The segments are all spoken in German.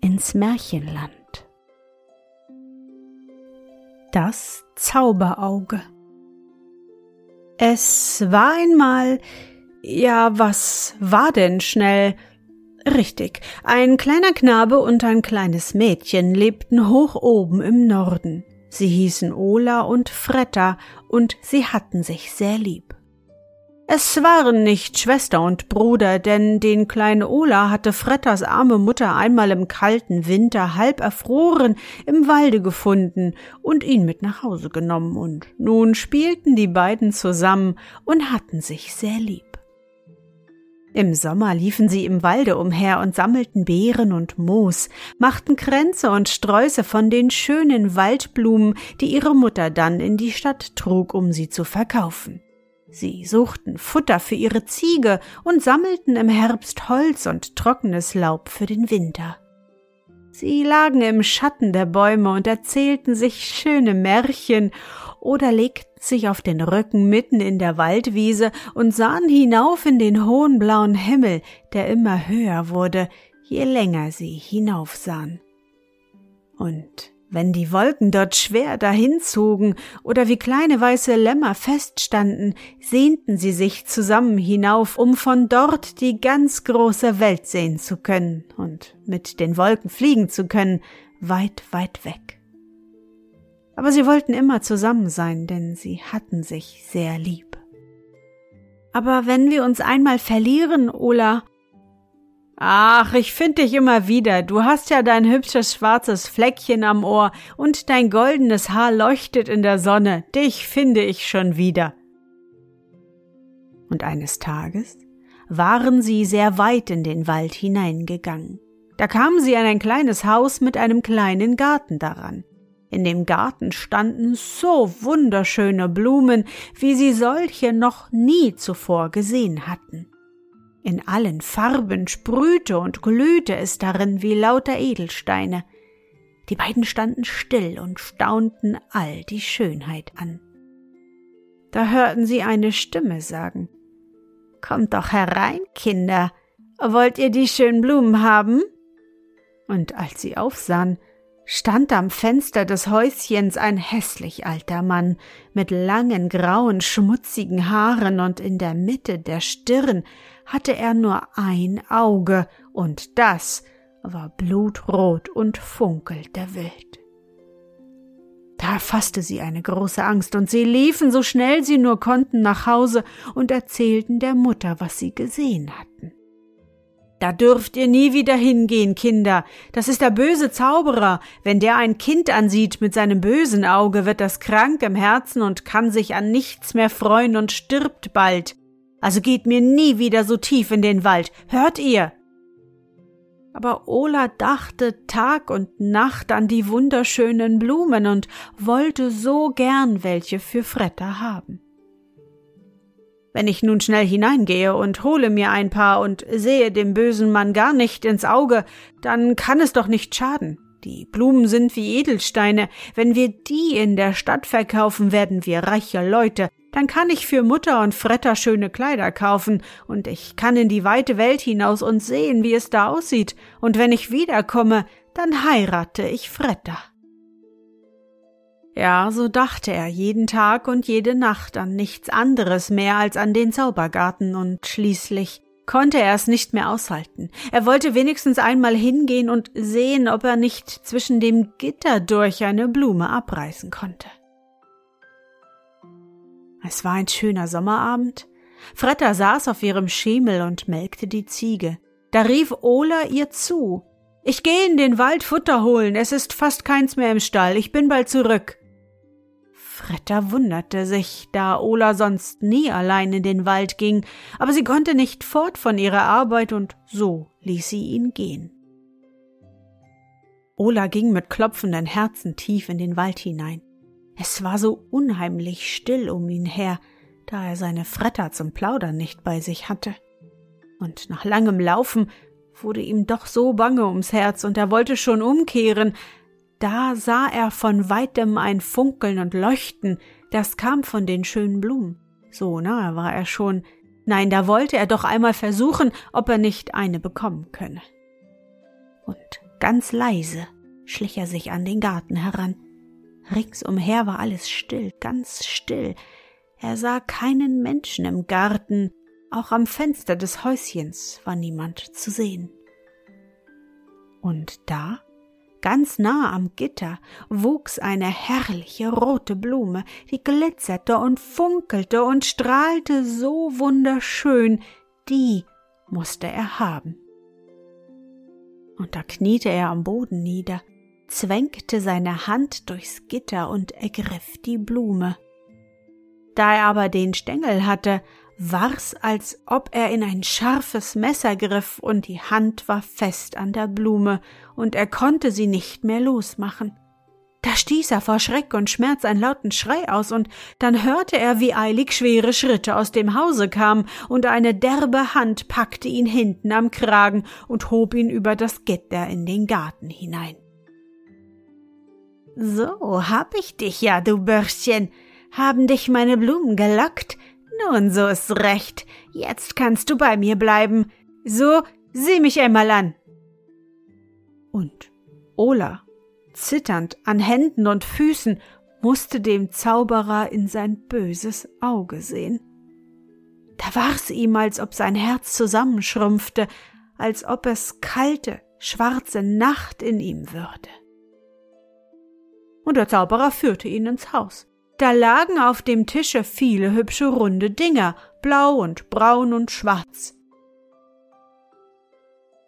ins Märchenland. Das Zauberauge Es war einmal, ja, was war denn schnell? Richtig, ein kleiner Knabe und ein kleines Mädchen lebten hoch oben im Norden. Sie hießen Ola und Fretta, und sie hatten sich sehr lieb. Es waren nicht Schwester und Bruder, denn den kleinen Ola hatte Frettas arme Mutter einmal im kalten Winter halb erfroren im Walde gefunden und ihn mit nach Hause genommen, und nun spielten die beiden zusammen und hatten sich sehr lieb. Im Sommer liefen sie im Walde umher und sammelten Beeren und Moos, machten Kränze und Sträuße von den schönen Waldblumen, die ihre Mutter dann in die Stadt trug, um sie zu verkaufen. Sie suchten Futter für ihre Ziege und sammelten im Herbst Holz und trockenes Laub für den Winter. Sie lagen im Schatten der Bäume und erzählten sich schöne Märchen oder legten sich auf den Rücken mitten in der Waldwiese und sahen hinauf in den hohen blauen Himmel, der immer höher wurde, je länger sie hinaufsahen. Und wenn die Wolken dort schwer dahinzogen oder wie kleine weiße Lämmer feststanden, sehnten sie sich zusammen hinauf, um von dort die ganz große Welt sehen zu können und mit den Wolken fliegen zu können, weit, weit weg. Aber sie wollten immer zusammen sein, denn sie hatten sich sehr lieb. Aber wenn wir uns einmal verlieren, Ola, Ach, ich find dich immer wieder. Du hast ja dein hübsches schwarzes Fleckchen am Ohr und dein goldenes Haar leuchtet in der Sonne. Dich finde ich schon wieder. Und eines Tages waren sie sehr weit in den Wald hineingegangen. Da kamen sie an ein kleines Haus mit einem kleinen Garten daran. In dem Garten standen so wunderschöne Blumen, wie sie solche noch nie zuvor gesehen hatten. In allen Farben sprühte und glühte es darin wie lauter Edelsteine. Die beiden standen still und staunten all die Schönheit an. Da hörten sie eine Stimme sagen Kommt doch herein, Kinder. Wollt ihr die schönen Blumen haben? Und als sie aufsahen, stand am Fenster des Häuschens ein hässlich alter Mann mit langen grauen schmutzigen Haaren und in der Mitte der Stirn hatte er nur ein Auge, und das war blutrot und funkelte wild. Da fasste sie eine große Angst, und sie liefen so schnell sie nur konnten nach Hause und erzählten der Mutter, was sie gesehen hatten. Da dürft ihr nie wieder hingehen, Kinder. Das ist der böse Zauberer. Wenn der ein Kind ansieht mit seinem bösen Auge, wird das krank im Herzen und kann sich an nichts mehr freuen und stirbt bald. Also geht mir nie wieder so tief in den Wald. Hört ihr? Aber Ola dachte Tag und Nacht an die wunderschönen Blumen und wollte so gern welche für Fretter haben. Wenn ich nun schnell hineingehe und hole mir ein paar und sehe dem bösen Mann gar nicht ins Auge, dann kann es doch nicht schaden. Die Blumen sind wie Edelsteine. Wenn wir die in der Stadt verkaufen, werden wir reiche Leute. Dann kann ich für Mutter und Fretter schöne Kleider kaufen, und ich kann in die weite Welt hinaus und sehen, wie es da aussieht. Und wenn ich wiederkomme, dann heirate ich Fretter. Ja, so dachte er jeden Tag und jede Nacht an nichts anderes mehr als an den Zaubergarten, und schließlich konnte er es nicht mehr aushalten. Er wollte wenigstens einmal hingehen und sehen, ob er nicht zwischen dem Gitter durch eine Blume abreißen konnte. Es war ein schöner Sommerabend. Fretta saß auf ihrem Schemel und melkte die Ziege. Da rief Ola ihr zu. Ich gehe in den Wald Futter holen, es ist fast keins mehr im Stall, ich bin bald zurück. Fretta wunderte sich, da Ola sonst nie allein in den Wald ging, aber sie konnte nicht fort von ihrer Arbeit und so ließ sie ihn gehen. Ola ging mit klopfenden Herzen tief in den Wald hinein. Es war so unheimlich still um ihn her, da er seine Fretter zum Plaudern nicht bei sich hatte. Und nach langem Laufen wurde ihm doch so bange ums Herz und er wollte schon umkehren, da sah er von weitem ein Funkeln und Leuchten, das kam von den schönen Blumen. So nahe war er schon. Nein, da wollte er doch einmal versuchen, ob er nicht eine bekommen könne. Und ganz leise schlich er sich an den Garten heran. Ringsumher war alles still, ganz still. Er sah keinen Menschen im Garten, auch am Fenster des Häuschens war niemand zu sehen. Und da, ganz nah am Gitter, wuchs eine herrliche rote Blume, die glitzerte und funkelte und strahlte so wunderschön, die musste er haben. Und da kniete er am Boden nieder, zwängte seine Hand durchs Gitter und ergriff die Blume. Da er aber den Stängel hatte, war's, als ob er in ein scharfes Messer griff, und die Hand war fest an der Blume, und er konnte sie nicht mehr losmachen. Da stieß er vor Schreck und Schmerz einen lauten Schrei aus, und dann hörte er, wie eilig schwere Schritte aus dem Hause kamen, und eine derbe Hand packte ihn hinten am Kragen und hob ihn über das Gitter in den Garten hinein. So hab ich dich ja, du Bürschchen. Haben dich meine Blumen gelockt? Nun, so ist's recht. Jetzt kannst du bei mir bleiben. So, sieh mich einmal an. Und Ola, zitternd an Händen und Füßen, musste dem Zauberer in sein böses Auge sehen. Da war's ihm, als ob sein Herz zusammenschrumpfte, als ob es kalte, schwarze Nacht in ihm würde und der Zauberer führte ihn ins Haus. Da lagen auf dem Tische viele hübsche runde Dinger, blau und braun und schwarz.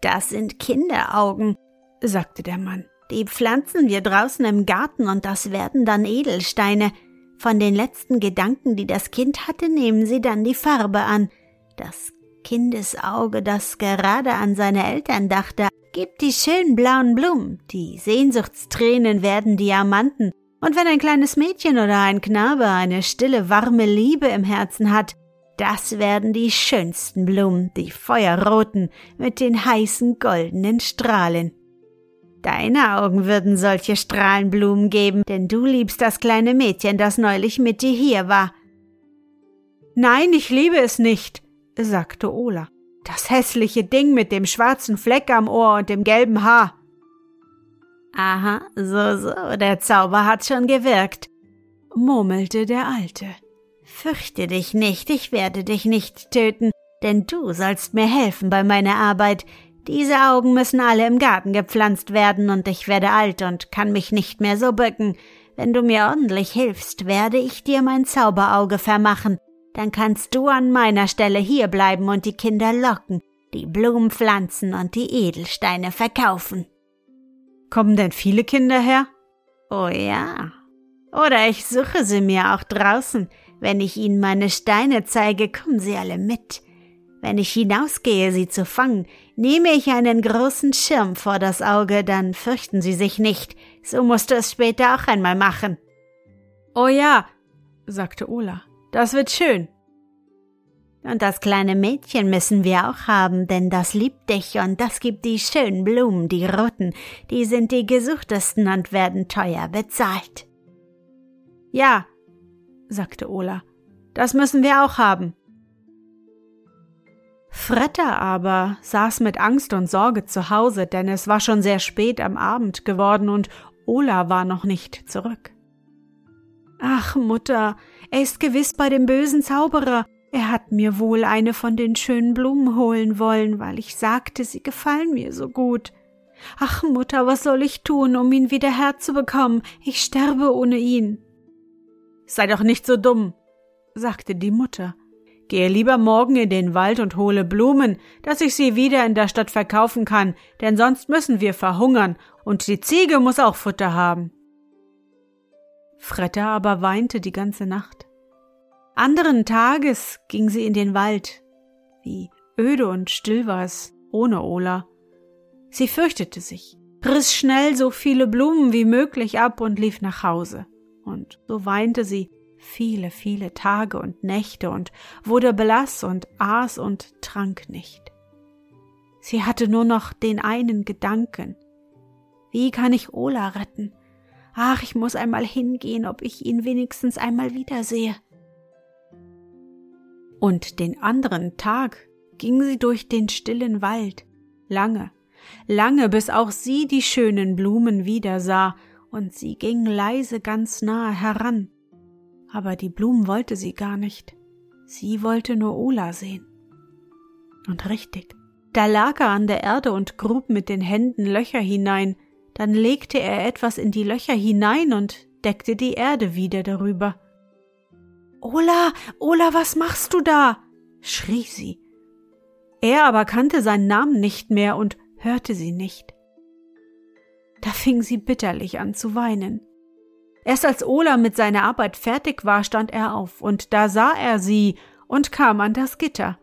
Das sind Kinderaugen, sagte der Mann. Die pflanzen wir draußen im Garten und das werden dann Edelsteine. Von den letzten Gedanken, die das Kind hatte, nehmen sie dann die Farbe an. Das Kindesauge, das gerade an seine Eltern dachte, gibt die schönen blauen Blumen, die Sehnsuchtstränen werden Diamanten, und wenn ein kleines Mädchen oder ein Knabe eine stille, warme Liebe im Herzen hat, das werden die schönsten Blumen, die feuerroten, mit den heißen goldenen Strahlen. Deine Augen würden solche Strahlenblumen geben, denn du liebst das kleine Mädchen, das neulich mit dir hier war. Nein, ich liebe es nicht, sagte Ola. Das hässliche Ding mit dem schwarzen Fleck am Ohr und dem gelben Haar. Aha, so, so, der Zauber hat schon gewirkt, murmelte der Alte. Fürchte dich nicht, ich werde dich nicht töten, denn du sollst mir helfen bei meiner Arbeit. Diese Augen müssen alle im Garten gepflanzt werden, und ich werde alt und kann mich nicht mehr so bücken. Wenn du mir ordentlich hilfst, werde ich dir mein Zauberauge vermachen, dann kannst du an meiner Stelle hier bleiben und die Kinder locken, die Blumen pflanzen und die Edelsteine verkaufen. Kommen denn viele Kinder her? Oh ja. Oder ich suche sie mir auch draußen. Wenn ich ihnen meine Steine zeige, kommen sie alle mit. Wenn ich hinausgehe, sie zu fangen, nehme ich einen großen Schirm vor das Auge, dann fürchten sie sich nicht. So musst du es später auch einmal machen. Oh ja, sagte Ola. Das wird schön. Und das kleine Mädchen müssen wir auch haben, denn das liebt dich und das gibt die schönen Blumen, die roten, die sind die gesuchtesten und werden teuer bezahlt. Ja, sagte Ola, das müssen wir auch haben. Fretter aber saß mit Angst und Sorge zu Hause, denn es war schon sehr spät am Abend geworden und Ola war noch nicht zurück. Ach, Mutter, er ist gewiss bei dem bösen Zauberer, Er hat mir wohl eine von den schönen Blumen holen wollen, weil ich sagte, sie gefallen mir so gut. Ach, Mutter, was soll ich tun, um ihn wieder herzubekommen? Ich sterbe ohne ihn. Sei doch nicht so dumm, sagte die Mutter. Gehe lieber morgen in den Wald und hole Blumen, dass ich sie wieder in der Stadt verkaufen kann, denn sonst müssen wir verhungern, und die Ziege muss auch Futter haben. Fretta aber weinte die ganze Nacht. Anderen Tages ging sie in den Wald. Wie öde und still war es ohne Ola. Sie fürchtete sich, riss schnell so viele Blumen wie möglich ab und lief nach Hause. Und so weinte sie viele, viele Tage und Nächte und wurde blass und aß und trank nicht. Sie hatte nur noch den einen Gedanken. Wie kann ich Ola retten? Ach, ich muss einmal hingehen, ob ich ihn wenigstens einmal wiedersehe. Und den anderen Tag ging sie durch den stillen Wald, lange, lange, bis auch sie die schönen Blumen wiedersah, und sie ging leise ganz nahe heran. Aber die Blumen wollte sie gar nicht. Sie wollte nur Ola sehen. Und richtig, da lag er an der Erde und grub mit den Händen Löcher hinein, dann legte er etwas in die Löcher hinein und deckte die Erde wieder darüber. Ola, Ola, was machst du da? schrie sie. Er aber kannte seinen Namen nicht mehr und hörte sie nicht. Da fing sie bitterlich an zu weinen. Erst als Ola mit seiner Arbeit fertig war, stand er auf, und da sah er sie und kam an das Gitter.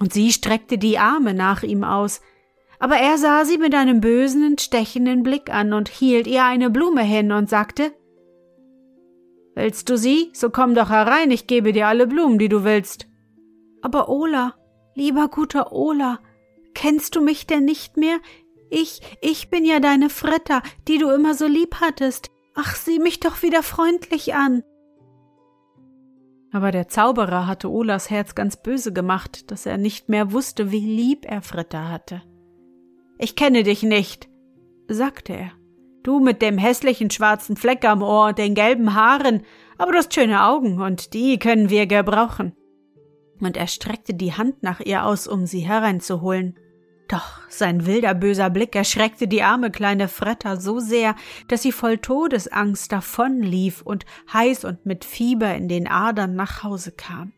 Und sie streckte die Arme nach ihm aus, aber er sah sie mit einem bösen, stechenden Blick an und hielt ihr eine Blume hin und sagte Willst du sie? So komm doch herein, ich gebe dir alle Blumen, die du willst. Aber Ola, lieber guter Ola, kennst du mich denn nicht mehr? Ich, ich bin ja deine Fretta, die du immer so lieb hattest. Ach, sieh mich doch wieder freundlich an. Aber der Zauberer hatte Olas Herz ganz böse gemacht, dass er nicht mehr wusste, wie lieb er Fritta hatte. Ich kenne dich nicht, sagte er. Du mit dem hässlichen schwarzen Fleck am Ohr den gelben Haaren, aber du hast schöne Augen und die können wir gebrauchen. Und er streckte die Hand nach ihr aus, um sie hereinzuholen. Doch sein wilder böser Blick erschreckte die arme kleine Fretta so sehr, dass sie voll Todesangst davonlief und heiß und mit Fieber in den Adern nach Hause kam.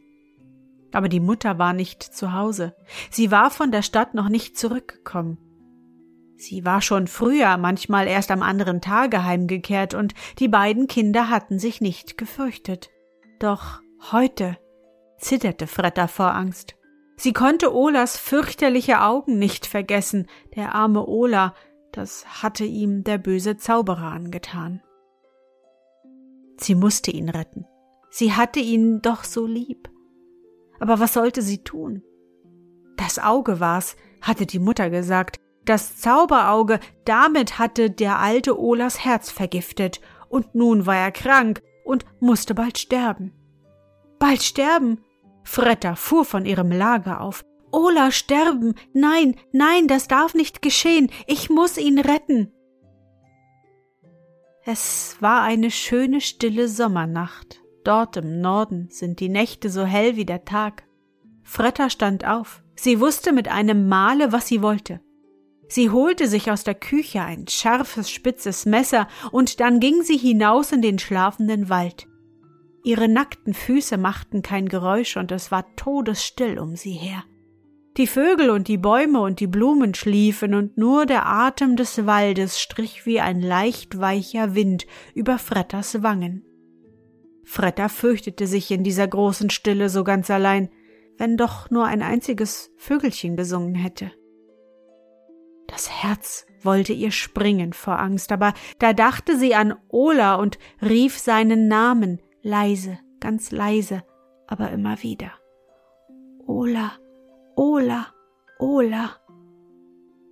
Aber die Mutter war nicht zu Hause. Sie war von der Stadt noch nicht zurückgekommen. Sie war schon früher, manchmal erst am anderen Tage heimgekehrt, und die beiden Kinder hatten sich nicht gefürchtet. Doch heute zitterte Fretta vor Angst. Sie konnte Olas fürchterliche Augen nicht vergessen, der arme Ola, das hatte ihm der böse Zauberer angetan. Sie musste ihn retten. Sie hatte ihn doch so lieb. Aber was sollte sie tun? Das Auge war's, hatte die Mutter gesagt, das Zauberauge, damit hatte der alte Olas Herz vergiftet, und nun war er krank und musste bald sterben. Bald sterben? Fretta fuhr von ihrem Lager auf. Ola sterben. Nein, nein, das darf nicht geschehen. Ich muss ihn retten. Es war eine schöne stille Sommernacht. Dort im Norden sind die Nächte so hell wie der Tag. Fretta stand auf. Sie wusste mit einem Male, was sie wollte. Sie holte sich aus der Küche ein scharfes, spitzes Messer, und dann ging sie hinaus in den schlafenden Wald. Ihre nackten Füße machten kein Geräusch, und es war todesstill um sie her. Die Vögel und die Bäume und die Blumen schliefen, und nur der Atem des Waldes strich wie ein leicht weicher Wind über Frettas Wangen. Fretta fürchtete sich in dieser großen Stille so ganz allein, wenn doch nur ein einziges Vögelchen gesungen hätte. Das Herz wollte ihr springen vor Angst, aber da dachte sie an Ola und rief seinen Namen leise, ganz leise, aber immer wieder. Ola, Ola, Ola.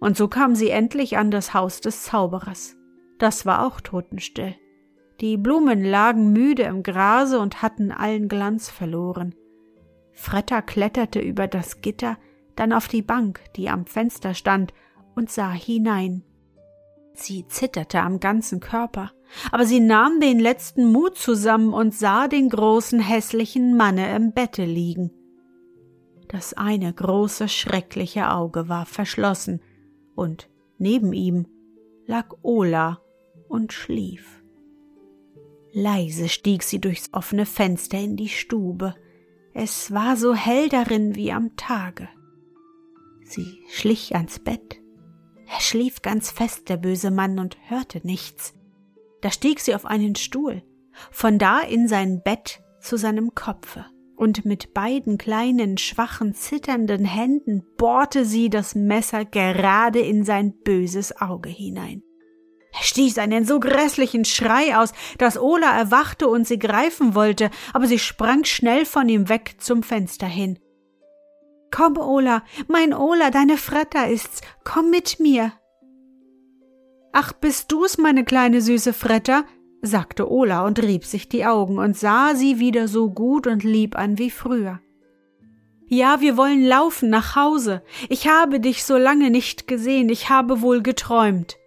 Und so kam sie endlich an das Haus des Zauberers. Das war auch totenstill. Die Blumen lagen müde im Grase und hatten allen Glanz verloren. Fretta kletterte über das Gitter, dann auf die Bank, die am Fenster stand, und sah hinein. Sie zitterte am ganzen Körper, aber sie nahm den letzten Mut zusammen und sah den großen hässlichen Manne im Bette liegen. Das eine große, schreckliche Auge war verschlossen, und neben ihm lag Ola und schlief. Leise stieg sie durchs offene Fenster in die Stube. Es war so hell darin wie am Tage. Sie schlich ans Bett. Er schlief ganz fest, der böse Mann, und hörte nichts. Da stieg sie auf einen Stuhl, von da in sein Bett zu seinem Kopfe, und mit beiden kleinen, schwachen, zitternden Händen bohrte sie das Messer gerade in sein böses Auge hinein. Er stieß einen so grässlichen Schrei aus, dass Ola erwachte und sie greifen wollte, aber sie sprang schnell von ihm weg zum Fenster hin. Komm, Ola, mein Ola, deine Fretter ist's, komm mit mir. Ach, bist du's, meine kleine süße Fretter? sagte Ola und rieb sich die Augen und sah sie wieder so gut und lieb an wie früher. Ja, wir wollen laufen nach Hause. Ich habe dich so lange nicht gesehen, ich habe wohl geträumt.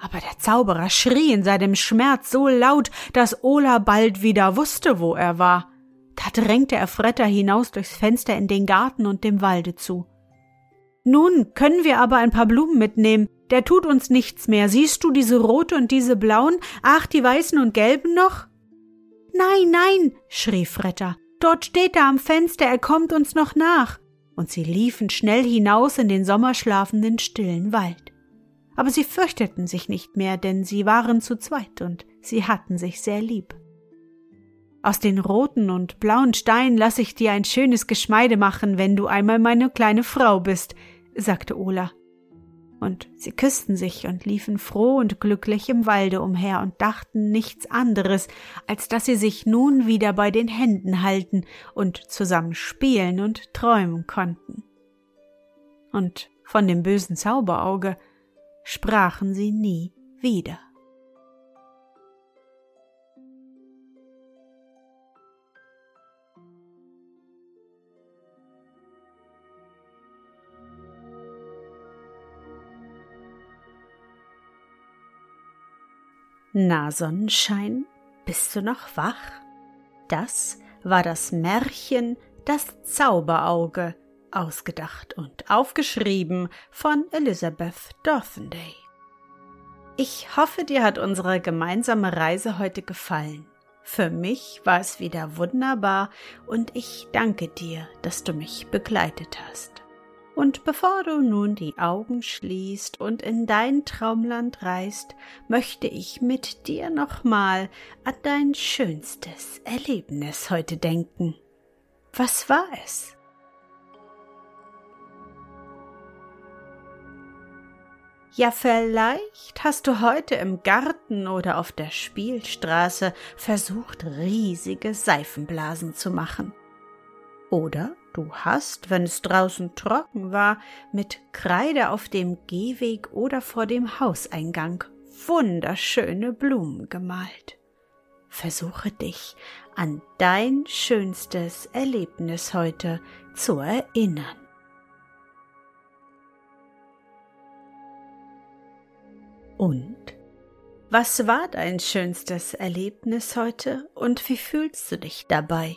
Aber der Zauberer schrie in seinem Schmerz so laut, dass Ola bald wieder wusste, wo er war. Da drängte er Fretter hinaus durchs Fenster in den Garten und dem Walde zu. Nun können wir aber ein paar Blumen mitnehmen, der tut uns nichts mehr. Siehst du diese rote und diese blauen? Ach, die weißen und gelben noch? Nein, nein, schrie Fretter. Dort steht er am Fenster, er kommt uns noch nach. Und sie liefen schnell hinaus in den sommerschlafenden stillen Wald. Aber sie fürchteten sich nicht mehr, denn sie waren zu zweit und sie hatten sich sehr lieb. Aus den roten und blauen Steinen lass ich dir ein schönes Geschmeide machen, wenn du einmal meine kleine Frau bist, sagte Ola und sie küssten sich und liefen froh und glücklich im Walde umher und dachten nichts anderes, als dass sie sich nun wieder bei den Händen halten und zusammen spielen und träumen konnten. Und von dem bösen Zauberauge sprachen sie nie wieder. Na, Sonnenschein, bist du noch wach? Das war das Märchen Das Zauberauge, ausgedacht und aufgeschrieben von Elizabeth Dorthenday. Ich hoffe, dir hat unsere gemeinsame Reise heute gefallen. Für mich war es wieder wunderbar und ich danke dir, dass du mich begleitet hast. Und bevor du nun die Augen schließt und in dein Traumland reist, möchte ich mit dir nochmal an dein schönstes Erlebnis heute denken. Was war es? Ja, vielleicht hast du heute im Garten oder auf der Spielstraße versucht, riesige Seifenblasen zu machen. Oder Du hast, wenn es draußen trocken war, mit Kreide auf dem Gehweg oder vor dem Hauseingang wunderschöne Blumen gemalt. Versuche dich an dein schönstes Erlebnis heute zu erinnern. Und? Was war dein schönstes Erlebnis heute und wie fühlst du dich dabei?